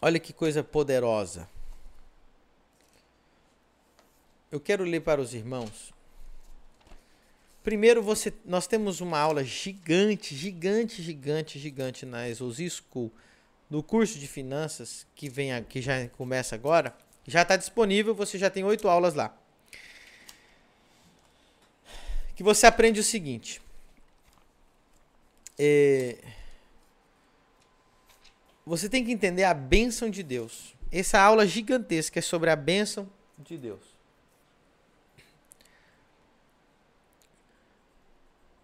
Olha que coisa poderosa. Eu quero ler para os irmãos. Primeiro, você, nós temos uma aula gigante, gigante, gigante, gigante na Exousi School, no curso de finanças que vem, que já começa agora. Já está disponível, você já tem oito aulas lá. Que você aprende o seguinte. É, você tem que entender a bênção de Deus. Essa aula gigantesca é sobre a bênção de Deus.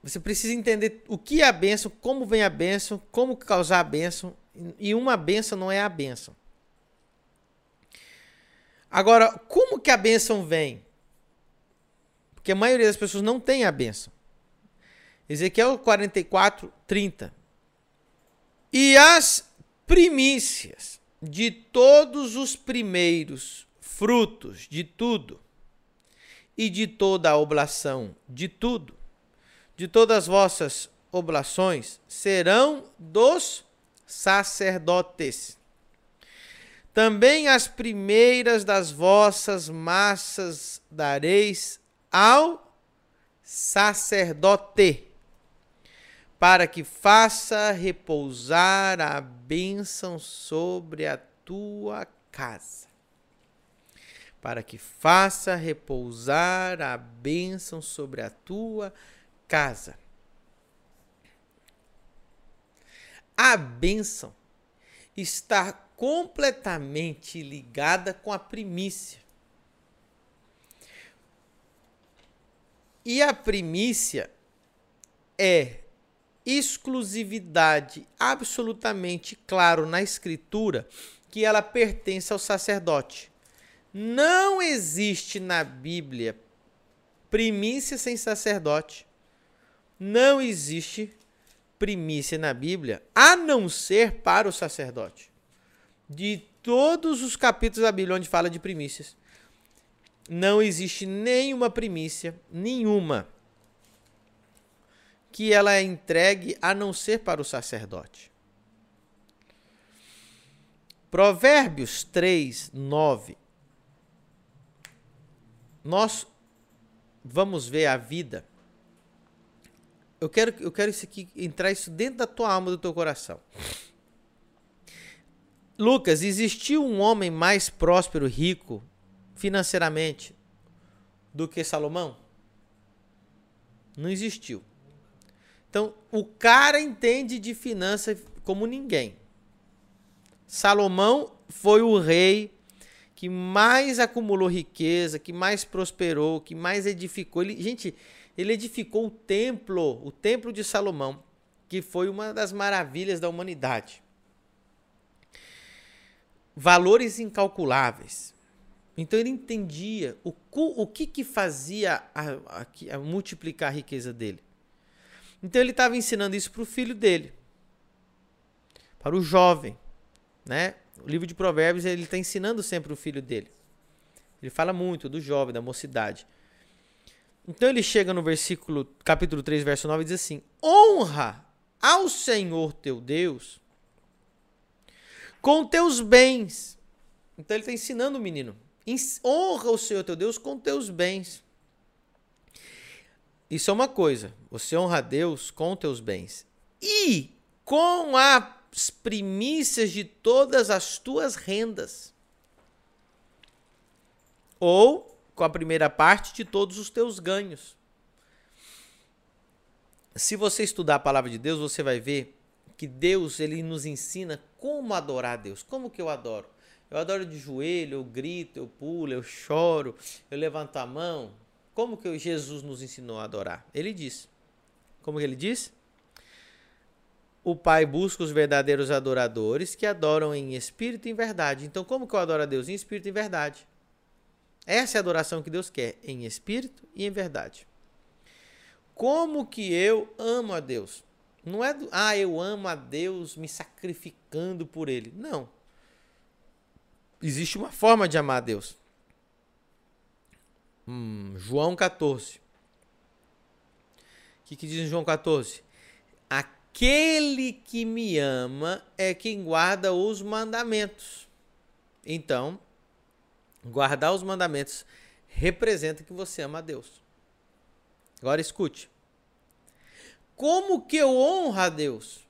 Você precisa entender o que é a bênção, como vem a bênção, como causar a bênção. E uma bênção não é a bênção. Agora, como que a bênção vem? Porque a maioria das pessoas não tem a bênção. Ezequiel 44, 30. E as primícias de todos os primeiros frutos de tudo, e de toda a oblação de tudo, de todas as vossas oblações serão dos sacerdotes. Também as primeiras das vossas massas dareis ao sacerdote, para que faça repousar a bênção sobre a tua casa. Para que faça repousar a bênção sobre a tua casa. A bênção está completamente ligada com a primícia. E a primícia é exclusividade absolutamente claro na escritura que ela pertence ao sacerdote. Não existe na Bíblia primícia sem sacerdote. Não existe primícia na Bíblia a não ser para o sacerdote. De todos os capítulos da Bíblia onde fala de primícias, não existe nenhuma primícia, nenhuma, que ela é entregue a não ser para o sacerdote. Provérbios 3, 9. Nós vamos ver a vida eu quero, eu quero isso aqui, entrar isso dentro da tua alma, do teu coração. Lucas, existiu um homem mais próspero, rico, financeiramente, do que Salomão? Não existiu. Então, o cara entende de finanças como ninguém. Salomão foi o rei que mais acumulou riqueza, que mais prosperou, que mais edificou. Ele, gente, ele edificou o templo, o templo de Salomão, que foi uma das maravilhas da humanidade. Valores incalculáveis. Então ele entendia o, o que, que fazia a, a, a multiplicar a riqueza dele. Então ele estava ensinando isso para o filho dele, para o jovem, né? O livro de Provérbios ele está ensinando sempre o filho dele. Ele fala muito do jovem, da mocidade. Então ele chega no versículo, capítulo 3, verso 9 e diz assim: Honra ao Senhor teu Deus com teus bens. Então ele está ensinando o menino. Honra o Senhor teu Deus com teus bens. Isso é uma coisa. Você honra a Deus com teus bens. E com as primícias de todas as tuas rendas. Ou com a primeira parte de todos os teus ganhos. Se você estudar a palavra de Deus, você vai ver que Deus ele nos ensina como adorar a Deus. Como que eu adoro? Eu adoro de joelho, eu grito, eu pulo, eu choro, eu levanto a mão. Como que Jesus nos ensinou a adorar? Ele diz. Como que ele diz? O Pai busca os verdadeiros adoradores que adoram em espírito e em verdade. Então, como que eu adoro a Deus? Em espírito e em verdade. Essa é a adoração que Deus quer, em espírito e em verdade. Como que eu amo a Deus? Não é do, ah, eu amo a Deus me sacrificando por Ele. Não. Existe uma forma de amar a Deus. Hum, João 14. O que, que diz em João 14? Aquele que me ama é quem guarda os mandamentos. Então, guardar os mandamentos representa que você ama a Deus. Agora escute. Como que eu honro a Deus?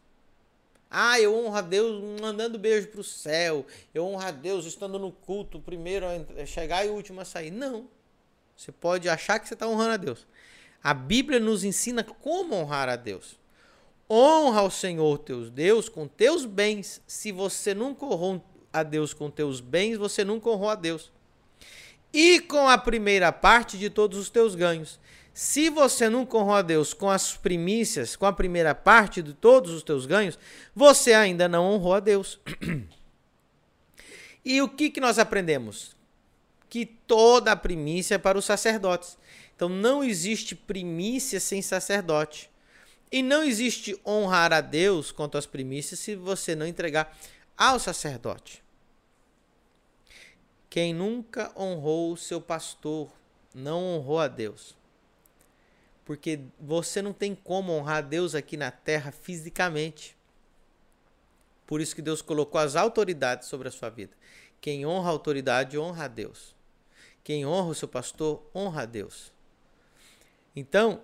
Ah, eu honro a Deus mandando beijo para o céu. Eu honro a Deus estando no culto, primeiro a chegar e o último a sair. Não. Você pode achar que você está honrando a Deus. A Bíblia nos ensina como honrar a Deus. Honra ao Senhor teus Deus com teus bens. Se você nunca honrou a Deus com teus bens, você nunca honrou a Deus. E com a primeira parte de todos os teus ganhos. Se você não honrou a Deus com as primícias, com a primeira parte de todos os teus ganhos, você ainda não honrou a Deus. e o que, que nós aprendemos? Que toda a primícia é para os sacerdotes. Então não existe primícia sem sacerdote. E não existe honrar a Deus quanto às primícias se você não entregar ao sacerdote. Quem nunca honrou o seu pastor não honrou a Deus porque você não tem como honrar Deus aqui na terra fisicamente. Por isso que Deus colocou as autoridades sobre a sua vida. Quem honra a autoridade, honra a Deus. Quem honra o seu pastor, honra a Deus. Então,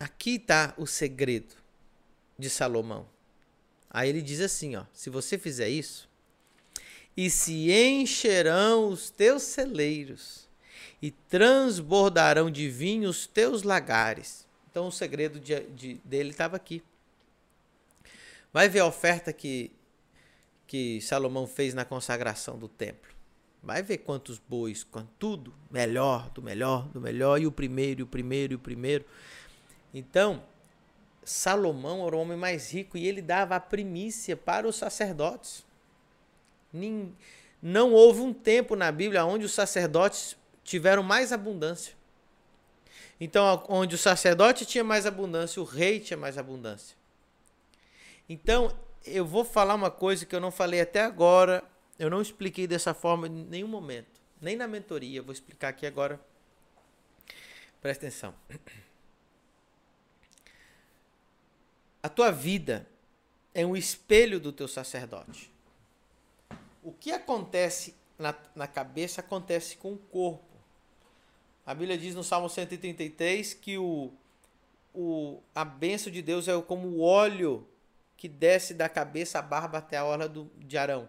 aqui está o segredo de Salomão. Aí ele diz assim, ó, se você fizer isso, e se encherão os teus celeiros e transbordarão de vinho os teus lagares. Então o segredo de, de, dele estava aqui. Vai ver a oferta que, que Salomão fez na consagração do templo. Vai ver quantos bois, quanto tudo, melhor, do melhor, do melhor, e o primeiro, e o primeiro, e o primeiro. Então, Salomão era o homem mais rico e ele dava a primícia para os sacerdotes. Não houve um tempo na Bíblia onde os sacerdotes tiveram mais abundância. Então, onde o sacerdote tinha mais abundância, o rei tinha mais abundância. Então, eu vou falar uma coisa que eu não falei até agora, eu não expliquei dessa forma em nenhum momento, nem na mentoria, vou explicar aqui agora. Presta atenção. A tua vida é um espelho do teu sacerdote. O que acontece na, na cabeça acontece com o corpo. A Bíblia diz no Salmo 133 que o, o, a bênção de Deus é como o óleo que desce da cabeça à barba até a hora do, de Arão.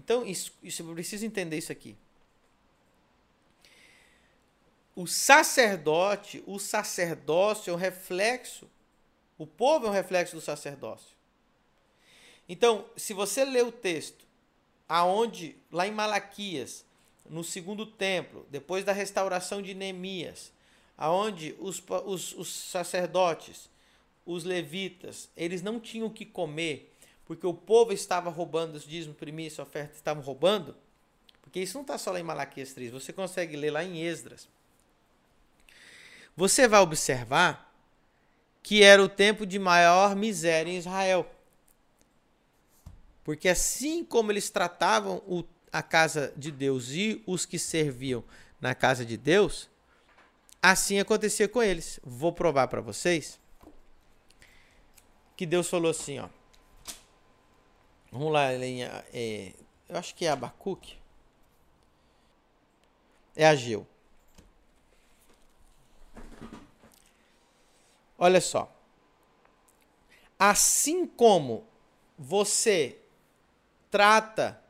Então, isso, isso, eu preciso entender isso aqui. O sacerdote, o sacerdócio é um reflexo, o povo é um reflexo do sacerdócio. Então, se você lê o texto, aonde, lá em Malaquias, no segundo templo, depois da restauração de Neemias, aonde os, os, os sacerdotes, os levitas, eles não tinham o que comer, porque o povo estava roubando os dízimos, primícia, oferta, estavam roubando, porque isso não está só lá em Malaquias 3, você consegue ler lá em Esdras. Você vai observar que era o tempo de maior miséria em Israel. Porque assim como eles tratavam o a casa de Deus e os que serviam na casa de Deus, assim acontecia com eles. Vou provar para vocês que Deus falou assim, ó. Vamos lá, em, é, eu acho que é Abacuque. É Ageu. Olha só. Assim como você trata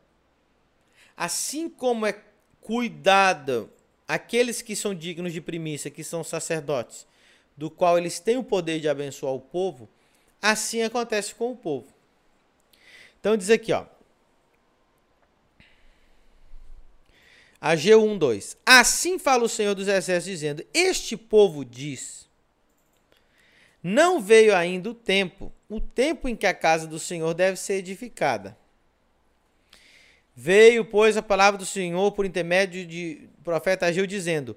assim como é cuidado aqueles que são dignos de primícia, que são sacerdotes, do qual eles têm o poder de abençoar o povo, assim acontece com o povo. Então diz aqui, ó. Ageu 1:2. Assim fala o Senhor dos Exércitos dizendo: Este povo diz: Não veio ainda o tempo, o tempo em que a casa do Senhor deve ser edificada. Veio, pois, a palavra do Senhor por intermédio de profeta Ageu, dizendo: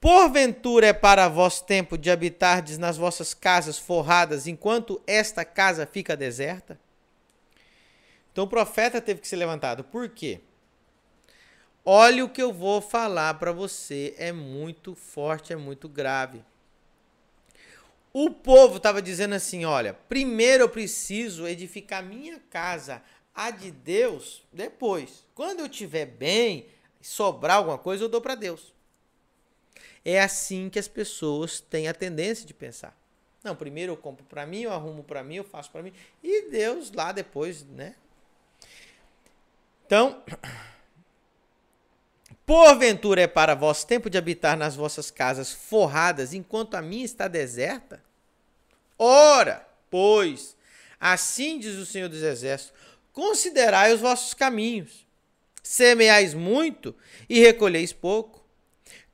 Porventura é para vós tempo de habitardes nas vossas casas forradas, enquanto esta casa fica deserta? Então o profeta teve que ser levantado. Por quê? Olha o que eu vou falar para você, é muito forte, é muito grave. O povo estava dizendo assim: olha, primeiro eu preciso edificar minha casa A de Deus, depois. Quando eu tiver bem, sobrar alguma coisa, eu dou para Deus. É assim que as pessoas têm a tendência de pensar. Não, primeiro eu compro para mim, eu arrumo para mim, eu faço para mim e Deus lá depois, né? Então, porventura é para vós tempo de habitar nas vossas casas forradas, enquanto a minha está deserta? Ora, pois, assim diz o Senhor dos Exércitos: considerai os vossos caminhos. Semeais muito e recolheis pouco.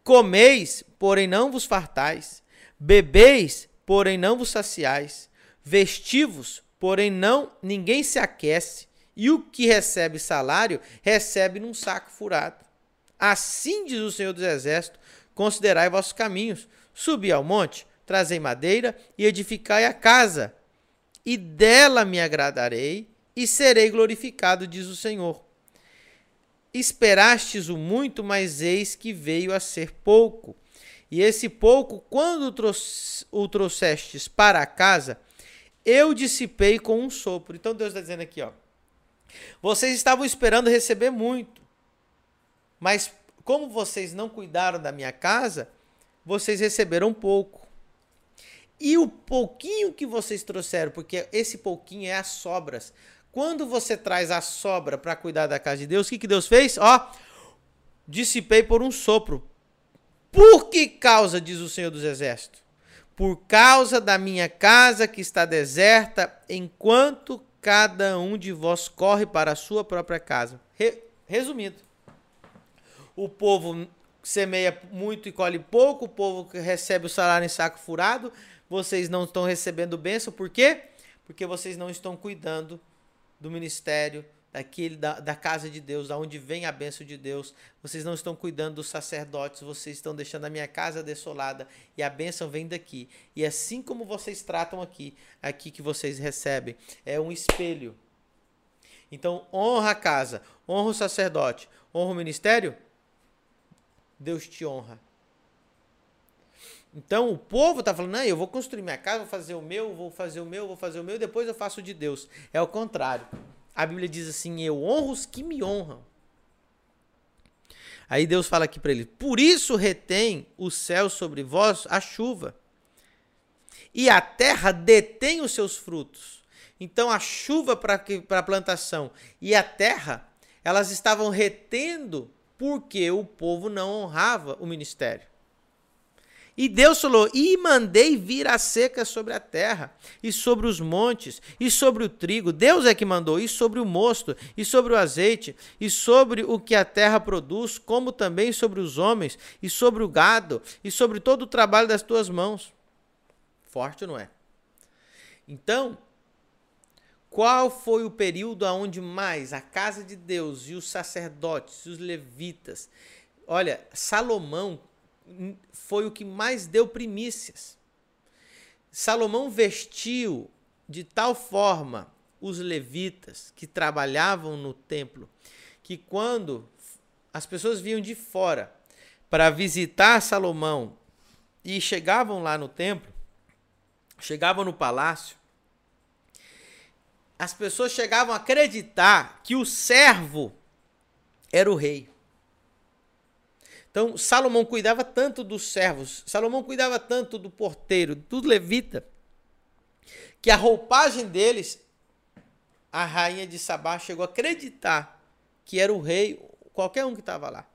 Comeis, porém não vos fartais. Bebeis, porém não vos saciais. Vestivos, porém não ninguém se aquece. E o que recebe salário, recebe num saco furado. Assim diz o Senhor dos Exércitos: considerai vossos caminhos. Subi ao monte, trazei madeira e edificai a casa, e dela me agradarei e serei glorificado, diz o Senhor. Esperastes o muito, mas eis que veio a ser pouco. E esse pouco, quando o trouxestes para casa, eu dissipei com um sopro. Então Deus está dizendo aqui, ó. Vocês estavam esperando receber muito, mas como vocês não cuidaram da minha casa, vocês receberam pouco. E o pouquinho que vocês trouxeram, porque esse pouquinho é as sobras. Quando você traz a sobra para cuidar da casa de Deus, o que, que Deus fez? Ó, dissipei por um sopro. Por que causa, diz o Senhor dos Exércitos? Por causa da minha casa que está deserta, enquanto cada um de vós corre para a sua própria casa. Re, resumindo, o povo semeia muito e colhe pouco, o povo recebe o salário em saco furado, vocês não estão recebendo bênção, por quê? Porque vocês não estão cuidando do ministério, daquele da, da casa de Deus, da onde vem a bênção de Deus. Vocês não estão cuidando dos sacerdotes, vocês estão deixando a minha casa desolada e a bênção vem daqui. E assim como vocês tratam aqui, aqui que vocês recebem, é um espelho. Então, honra a casa, honra o sacerdote, honra o ministério, Deus te honra. Então o povo está falando, não, eu vou construir minha casa, vou fazer o meu, vou fazer o meu, vou fazer o meu, depois eu faço o de Deus. É o contrário. A Bíblia diz assim: eu honro os que me honram. Aí Deus fala aqui para ele: por isso retém o céu sobre vós a chuva, e a terra detém os seus frutos. Então a chuva para a plantação e a terra, elas estavam retendo porque o povo não honrava o ministério. E Deus falou: E mandei vir a seca sobre a terra, e sobre os montes, e sobre o trigo. Deus é que mandou, e sobre o mosto, e sobre o azeite, e sobre o que a terra produz, como também sobre os homens, e sobre o gado, e sobre todo o trabalho das tuas mãos. Forte, não é? Então, qual foi o período onde mais a casa de Deus e os sacerdotes e os levitas? Olha, Salomão foi o que mais deu primícias. Salomão vestiu de tal forma os levitas que trabalhavam no templo que quando as pessoas vinham de fora para visitar Salomão e chegavam lá no templo, chegavam no palácio, as pessoas chegavam a acreditar que o servo era o rei. Então, Salomão cuidava tanto dos servos, Salomão cuidava tanto do porteiro, do levita, que a roupagem deles, a rainha de Sabá chegou a acreditar que era o rei, qualquer um que estava lá.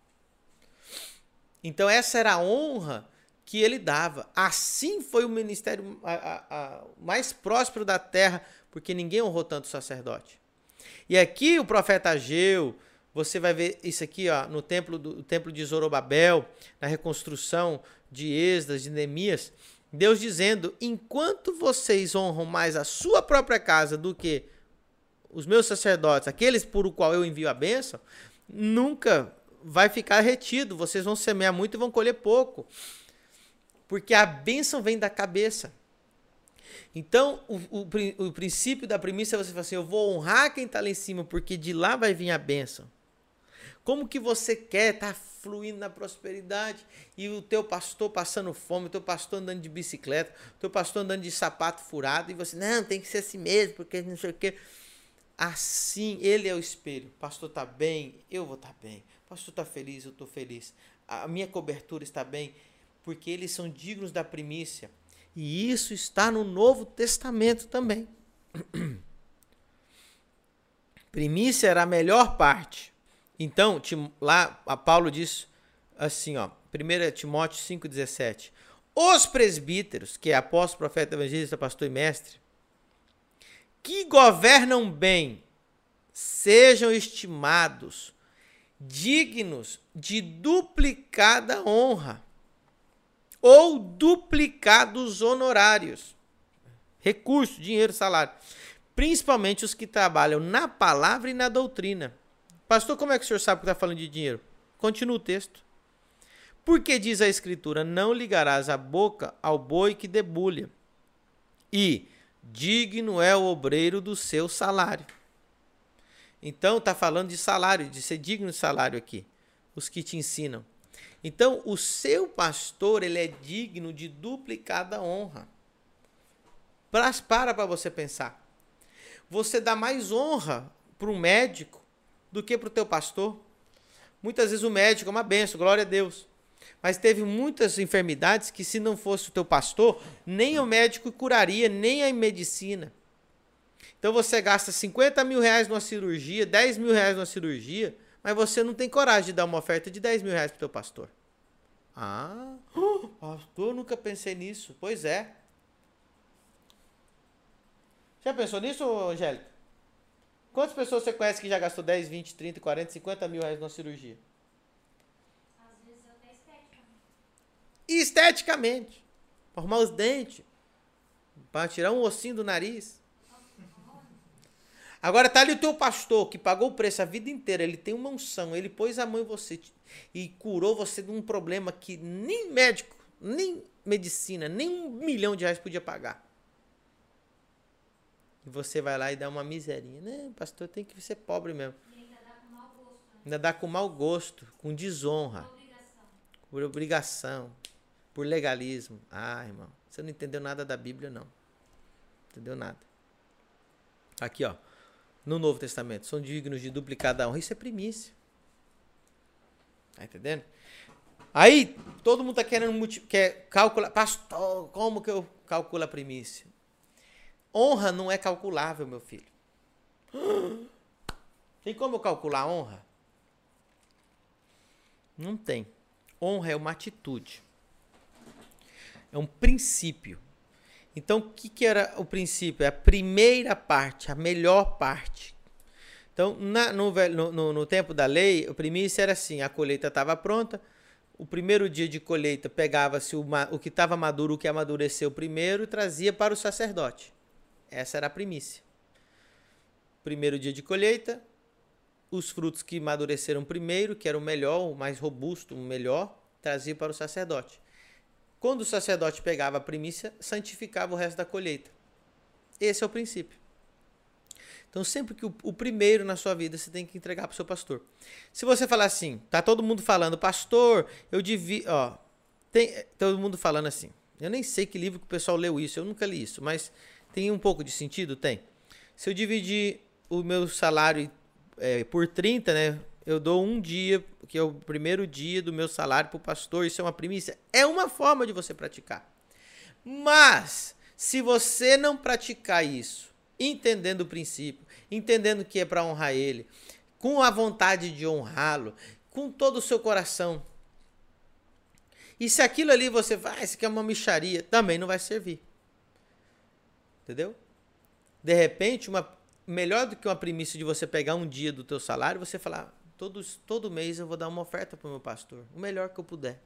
Então, essa era a honra que ele dava. Assim foi o ministério a, a, a, mais próspero da terra porque ninguém honrou tanto o sacerdote. E aqui o profeta Ageu, você vai ver isso aqui ó, no templo, do, templo de Zorobabel, na reconstrução de Esdras, de Neemias, Deus dizendo: enquanto vocês honram mais a sua própria casa do que os meus sacerdotes, aqueles por o qual eu envio a bênção, nunca vai ficar retido. Vocês vão semear muito e vão colher pouco. Porque a bênção vem da cabeça. Então, o, o, o princípio da premissa é você falar assim: eu vou honrar quem está lá em cima, porque de lá vai vir a bênção. Como que você quer estar tá fluindo na prosperidade e o teu pastor passando fome, o teu pastor andando de bicicleta, o teu pastor andando de sapato furado e você, não, tem que ser assim mesmo, porque não sei o quê. Assim, ele é o espelho. Pastor está bem, eu vou estar tá bem. Pastor está feliz, eu estou feliz. A minha cobertura está bem, porque eles são dignos da primícia. E isso está no Novo Testamento também. Primícia era a melhor parte. Então, lá a Paulo diz assim, ó, 1 Timóteo 5,17. Os presbíteros, que é apóstolo, profeta, evangelista, pastor e mestre, que governam bem, sejam estimados dignos de duplicada honra ou duplicados honorários. Recurso, dinheiro, salário. Principalmente os que trabalham na palavra e na doutrina. Pastor, como é que o senhor sabe que está falando de dinheiro? Continua o texto. Porque diz a Escritura: Não ligarás a boca ao boi que debulha, e digno é o obreiro do seu salário. Então, está falando de salário, de ser digno de salário aqui. Os que te ensinam. Então, o seu pastor, ele é digno de duplicada honra. Para para você pensar. Você dá mais honra para um médico do que para o teu pastor. Muitas vezes o médico é uma benção, glória a Deus. Mas teve muitas enfermidades que, se não fosse o teu pastor, nem o médico curaria, nem a medicina. Então você gasta 50 mil reais numa cirurgia, 10 mil reais numa cirurgia, mas você não tem coragem de dar uma oferta de 10 mil reais para o teu pastor. Ah, pastor, nunca pensei nisso. Pois é. Já pensou nisso, Angélica? Quantas pessoas você conhece que já gastou 10, 20, 30, 40, 50 mil reais numa cirurgia? Às vezes até esteticamente. Esteticamente. Para arrumar os dentes. Para tirar um ossinho do nariz. Agora tá ali o teu pastor que pagou o preço a vida inteira, ele tem uma unção, ele pôs a mão em você e curou você de um problema que nem médico, nem medicina, nem um milhão de reais podia pagar. E você vai lá e dá uma miserinha. Né, pastor, tem que ser pobre mesmo. E ainda dá com mau gosto. Né? Ainda dá com mau gosto, com desonra. Por obrigação. Por obrigação. Por legalismo. Ah, irmão, você não entendeu nada da Bíblia, não. Entendeu nada. Aqui, ó no Novo Testamento são dignos de duplicada honra. Isso é primícia. Tá entendendo? Aí, todo mundo tá querendo quer calcular. Pastor, como que eu calculo a primícia? Honra não é calculável, meu filho. Tem como eu calcular a honra? Não tem. Honra é uma atitude. É um princípio. Então, o que, que era o princípio? É a primeira parte, a melhor parte. Então, na, no, no, no, tempo da lei, o primícia era assim: a colheita estava pronta, o primeiro dia de colheita pegava-se o, o que estava maduro, o que amadureceu primeiro, e trazia para o sacerdote. Essa era a primícia. Primeiro dia de colheita, os frutos que amadureceram primeiro, que era o melhor, o mais robusto, o melhor, trazia para o sacerdote. Quando o sacerdote pegava a primícia, santificava o resto da colheita. Esse é o princípio. Então, sempre que o, o primeiro na sua vida você tem que entregar para o seu pastor. Se você falar assim, tá todo mundo falando, pastor, eu devia. Ó, tem todo mundo falando assim. Eu nem sei que livro que o pessoal leu isso, eu nunca li isso, mas tem um pouco de sentido? Tem. Se eu dividir o meu salário é, por 30, né? eu dou um dia, que é o primeiro dia do meu salário para o pastor, isso é uma primícia. É uma forma de você praticar. Mas, se você não praticar isso, entendendo o princípio, entendendo que é para honrar ele, com a vontade de honrá-lo, com todo o seu coração, e se aquilo ali você vai, ah, isso aqui é uma micharia, também não vai servir. Entendeu? De repente, uma melhor do que uma primícia de você pegar um dia do teu salário, você falar, Todos, todo mês eu vou dar uma oferta para o meu pastor, o melhor que eu puder.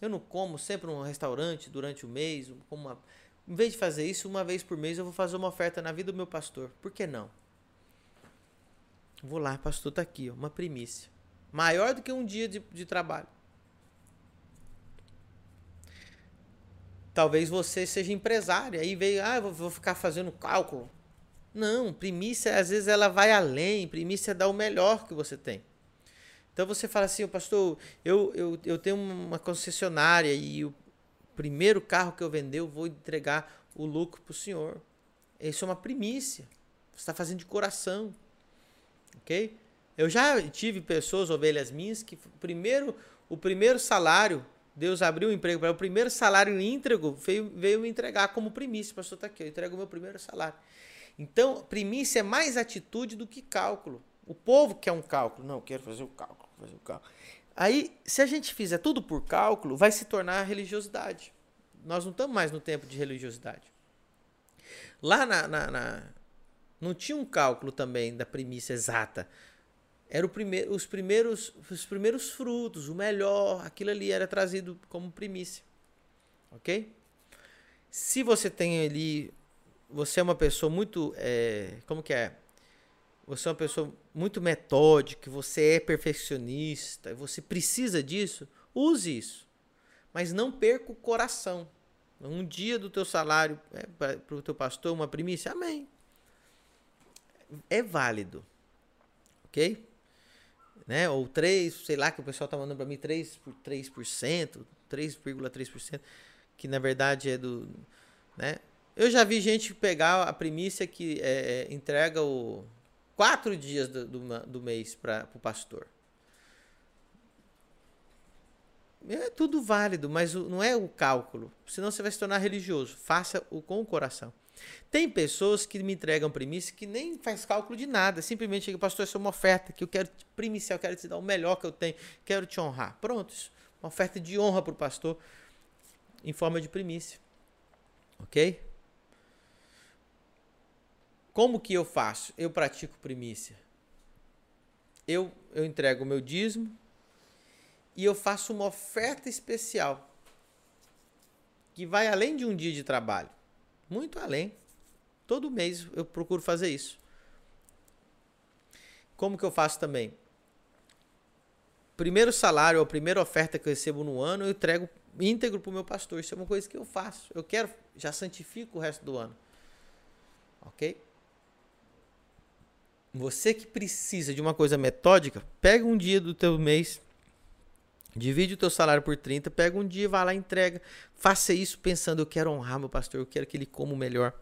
Eu não como sempre num restaurante durante o mês, uma, em vez de fazer isso uma vez por mês, eu vou fazer uma oferta na vida do meu pastor. Por que não? Vou lá, pastor, tá aqui, ó, uma primícia. Maior do que um dia de, de trabalho. Talvez você seja empresário, aí veio, ah, vou ficar fazendo cálculo. Não, primícia às vezes ela vai além, primícia dá o melhor que você tem. Então você fala assim, pastor, eu, eu, eu tenho uma concessionária e o primeiro carro que eu vender eu vou entregar o lucro para o senhor. Isso é uma primícia. Você está fazendo de coração. Ok? Eu já tive pessoas, ovelhas minhas, que primeiro, o primeiro salário, Deus abriu um emprego para o primeiro salário íntegro veio, veio me entregar como primícia. Pastor, está aqui, eu entrego o meu primeiro salário. Então, primícia é mais atitude do que cálculo. O povo quer um cálculo. Não, eu quero fazer o cálculo, fazer o cálculo. Aí, se a gente fizer tudo por cálculo, vai se tornar religiosidade. Nós não estamos mais no tempo de religiosidade. Lá na, na, na não tinha um cálculo também da primícia exata. Era primeiro, os, primeiros, os primeiros frutos, o melhor, aquilo ali era trazido como primícia. Ok? Se você tem ali, você é uma pessoa muito, é, como que é? Você é uma pessoa muito metódica, você é perfeccionista, você precisa disso, use isso. Mas não perca o coração. Um dia do teu salário é, para o teu pastor, uma primícia, amém. É válido. Ok? Né? Ou 3, sei lá, que o pessoal tá mandando para mim 3 por 3%, 3,3%, que na verdade é do. Né? Eu já vi gente pegar a primícia que é, é entrega o quatro dias do, do, do mês para o pastor. É tudo válido, mas não é o cálculo. Senão você vai se tornar religioso. Faça o com o coração. Tem pessoas que me entregam primícia que nem faz cálculo de nada. Simplesmente chega, pastor, isso é uma oferta que eu quero te primiciar, eu quero te dar o melhor que eu tenho, quero te honrar. Pronto. Uma oferta de honra para o pastor em forma de primícia. Ok? Como que eu faço? Eu pratico primícia. Eu, eu entrego o meu dízimo e eu faço uma oferta especial que vai além de um dia de trabalho. Muito além. Todo mês eu procuro fazer isso. Como que eu faço também? Primeiro salário, a primeira oferta que eu recebo no ano, eu entrego íntegro para o meu pastor. Isso é uma coisa que eu faço. Eu quero, já santifico o resto do ano. Ok? Você que precisa de uma coisa metódica, pega um dia do teu mês, divide o teu salário por 30, pega um dia, vai lá, entrega. Faça isso pensando, eu quero honrar meu pastor, eu quero que ele coma melhor.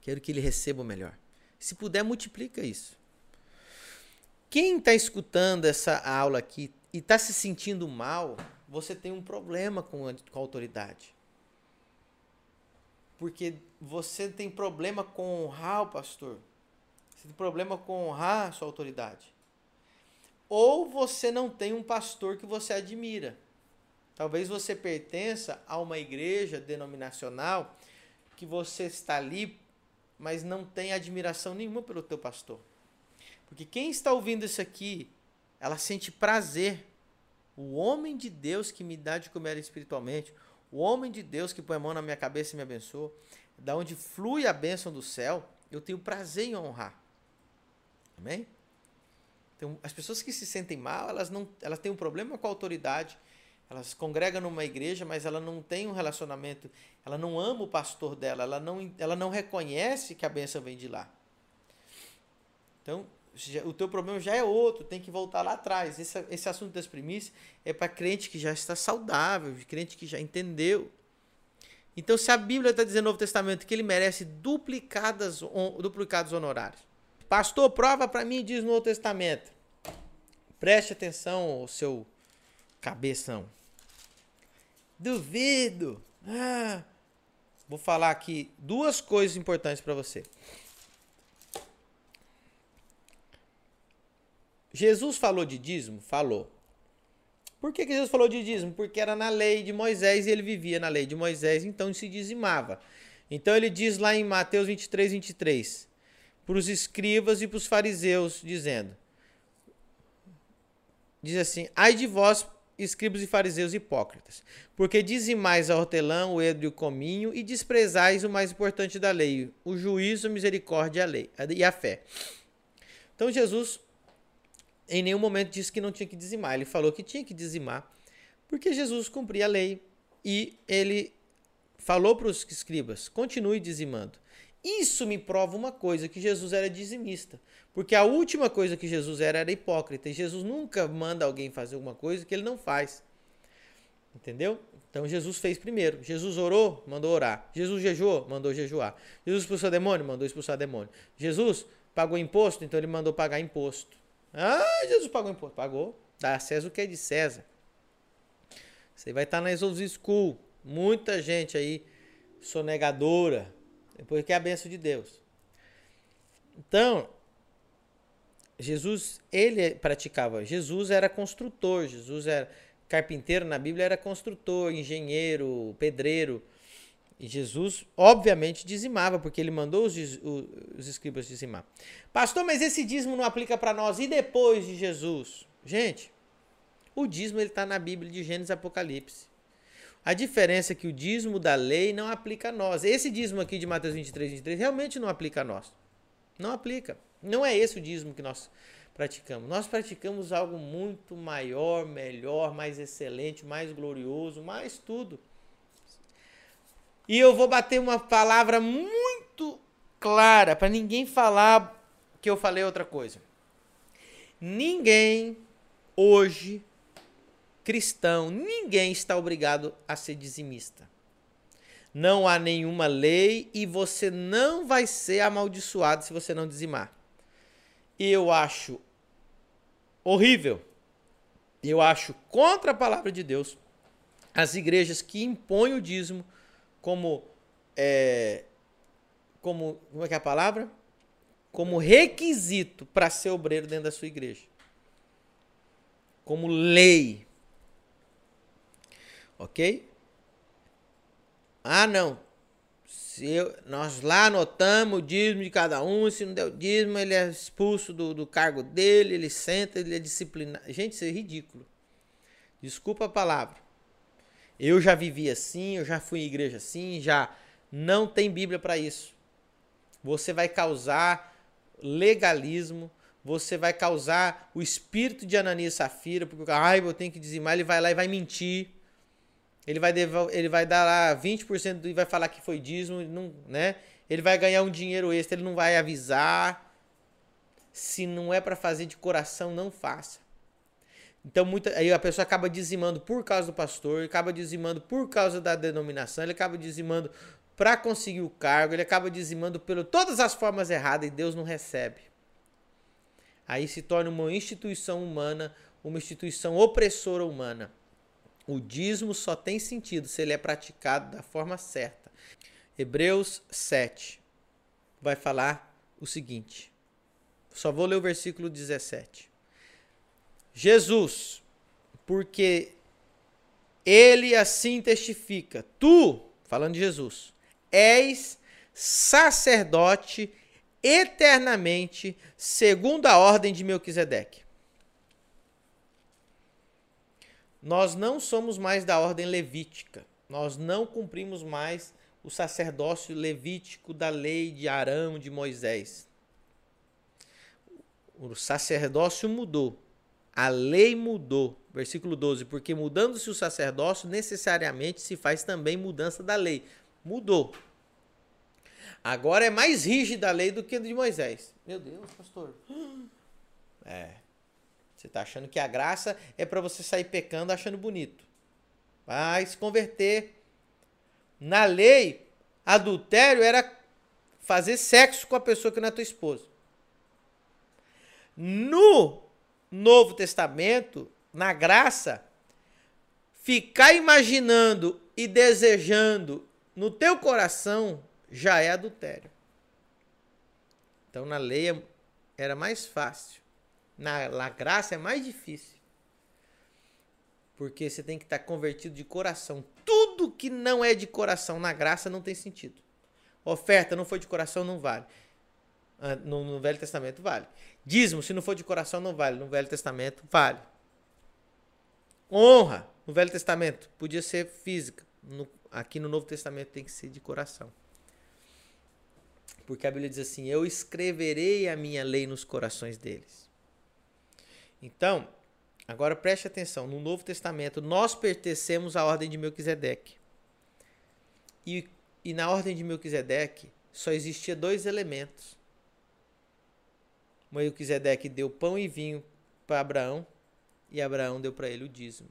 Quero que ele receba o melhor. Se puder, multiplica isso. Quem está escutando essa aula aqui e está se sentindo mal, você tem um problema com a, com a autoridade. Porque você tem problema com honrar o pastor. Você tem problema com honrar a sua autoridade. Ou você não tem um pastor que você admira. Talvez você pertença a uma igreja denominacional que você está ali, mas não tem admiração nenhuma pelo teu pastor. Porque quem está ouvindo isso aqui, ela sente prazer. O homem de Deus que me dá de comer espiritualmente, o homem de Deus que põe a mão na minha cabeça e me abençoa, da onde flui a bênção do céu, eu tenho prazer em honrar. Amém? Então, as pessoas que se sentem mal, elas não, elas têm um problema com a autoridade. Elas congregam numa igreja, mas ela não tem um relacionamento, ela não ama o pastor dela, ela não, ela não reconhece que a bênção vem de lá. Então, o teu problema já é outro, tem que voltar lá atrás. Esse, esse assunto das primícias é para crente que já está saudável, crente que já entendeu. Então, se a Bíblia está dizendo no Novo Testamento que ele merece duplicadas, duplicados honorários, Pastor, prova para mim, diz no Novo Testamento. Preste atenção, o seu cabeção. Duvido. Ah, vou falar aqui duas coisas importantes para você. Jesus falou de dízimo? Falou. Por que, que Jesus falou de dízimo? Porque era na lei de Moisés e ele vivia na lei de Moisés, então se dizimava. Então ele diz lá em Mateus 23, 23: para os escribas e para os fariseus, dizendo: Diz assim: Ai de vós, escribas e fariseus hipócritas, porque dizimais a hortelã, o edro e o cominho, e desprezais o mais importante da lei, o juízo, a misericórdia a, lei, e a fé. Então Jesus em nenhum momento disse que não tinha que dizimar, ele falou que tinha que dizimar, porque Jesus cumpria a lei e ele falou para os escribas: continue dizimando. Isso me prova uma coisa, que Jesus era dizimista. Porque a última coisa que Jesus era era hipócrita. E Jesus nunca manda alguém fazer alguma coisa que ele não faz. Entendeu? Então Jesus fez primeiro. Jesus orou, mandou orar. Jesus jejuou, mandou jejuar. Jesus expulsou demônio, mandou expulsar demônio. Jesus pagou imposto, então ele mandou pagar imposto. Ah, Jesus pagou imposto. Pagou. Dá a César o que é de César. Você vai estar na Exodus School. Muita gente aí sonegadora. Depois que é a benção de Deus. Então, Jesus, ele praticava. Jesus era construtor. Jesus era carpinteiro na Bíblia, era construtor, engenheiro, pedreiro. E Jesus, obviamente, dizimava, porque ele mandou os, os escribas dizimar. Pastor, mas esse dízimo não aplica para nós. E depois de Jesus? Gente, o dízimo está na Bíblia de Gênesis e Apocalipse. A diferença é que o dízimo da lei não aplica a nós. Esse dízimo aqui de Mateus 23, 23 realmente não aplica a nós. Não aplica. Não é esse o dízimo que nós praticamos. Nós praticamos algo muito maior, melhor, mais excelente, mais glorioso, mais tudo. E eu vou bater uma palavra muito clara para ninguém falar que eu falei outra coisa. Ninguém hoje cristão, ninguém está obrigado a ser dizimista. Não há nenhuma lei e você não vai ser amaldiçoado se você não dizimar. Eu acho horrível. Eu acho contra a palavra de Deus as igrejas que impõem o dízimo como é, como como é que é a palavra? Como requisito para ser obreiro dentro da sua igreja. Como lei. OK? Ah, não. Se eu, nós lá anotamos o dízimo de cada um, se não der o dízimo, ele é expulso do, do cargo dele, ele senta, ele é disciplinado. Gente, isso é ridículo. Desculpa a palavra. Eu já vivi assim, eu já fui em igreja assim, já não tem Bíblia para isso. Você vai causar legalismo, você vai causar o espírito de Ananias Safira, porque ai, eu tenho que dizimar, ele vai lá e vai mentir. Ele vai, ele vai dar lá 20% e vai falar que foi dízimo, não, né? Ele vai ganhar um dinheiro extra, ele não vai avisar. Se não é para fazer de coração, não faça. Então, muita, aí a pessoa acaba dizimando por causa do pastor, acaba dizimando por causa da denominação, ele acaba dizimando para conseguir o cargo, ele acaba dizimando por todas as formas erradas e Deus não recebe. Aí se torna uma instituição humana, uma instituição opressora humana. O dízimo só tem sentido se ele é praticado da forma certa. Hebreus 7 vai falar o seguinte. Só vou ler o versículo 17. Jesus, porque ele assim testifica, tu, falando de Jesus, és sacerdote eternamente, segundo a ordem de Melquisedeque. Nós não somos mais da ordem levítica. Nós não cumprimos mais o sacerdócio levítico da lei de Arão, de Moisés. O sacerdócio mudou. A lei mudou. Versículo 12. Porque mudando-se o sacerdócio, necessariamente se faz também mudança da lei. Mudou. Agora é mais rígida a lei do que a de Moisés. Meu Deus, pastor. É. Você está achando que a graça é para você sair pecando achando bonito. Vai se converter. Na lei, adultério era fazer sexo com a pessoa que não é tua esposa. No Novo Testamento, na graça, ficar imaginando e desejando no teu coração já é adultério. Então na lei era mais fácil. Na, na graça é mais difícil. Porque você tem que estar convertido de coração. Tudo que não é de coração na graça não tem sentido. Oferta não foi de coração, não vale. Ah, no, no, Velho Testamento vale. Dízimo, se não for de coração, não vale. No Velho Testamento, vale. Honra, no Velho Testamento, podia ser física. No, aqui no Novo Testamento tem que ser de coração. Porque a Bíblia diz assim: Eu escreverei a minha lei nos corações deles. Então, agora preste atenção: no Novo Testamento, nós pertencemos à ordem de Melquisedeque. E, e na ordem de Melquisedeque só existia dois elementos Melquisedeque deu pão e vinho para Abraão e Abraão deu para ele o dízimo.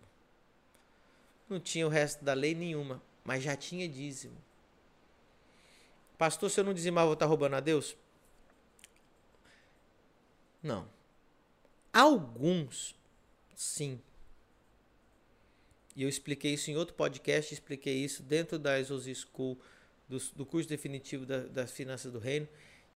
não tinha o resto da lei nenhuma, mas já tinha dízimo. Pastor, se eu não dizimar, vou estar roubando a Deus? Não. Alguns, sim. E eu expliquei isso em outro podcast, expliquei isso dentro da Exos School, do, do curso definitivo da, das finanças do reino.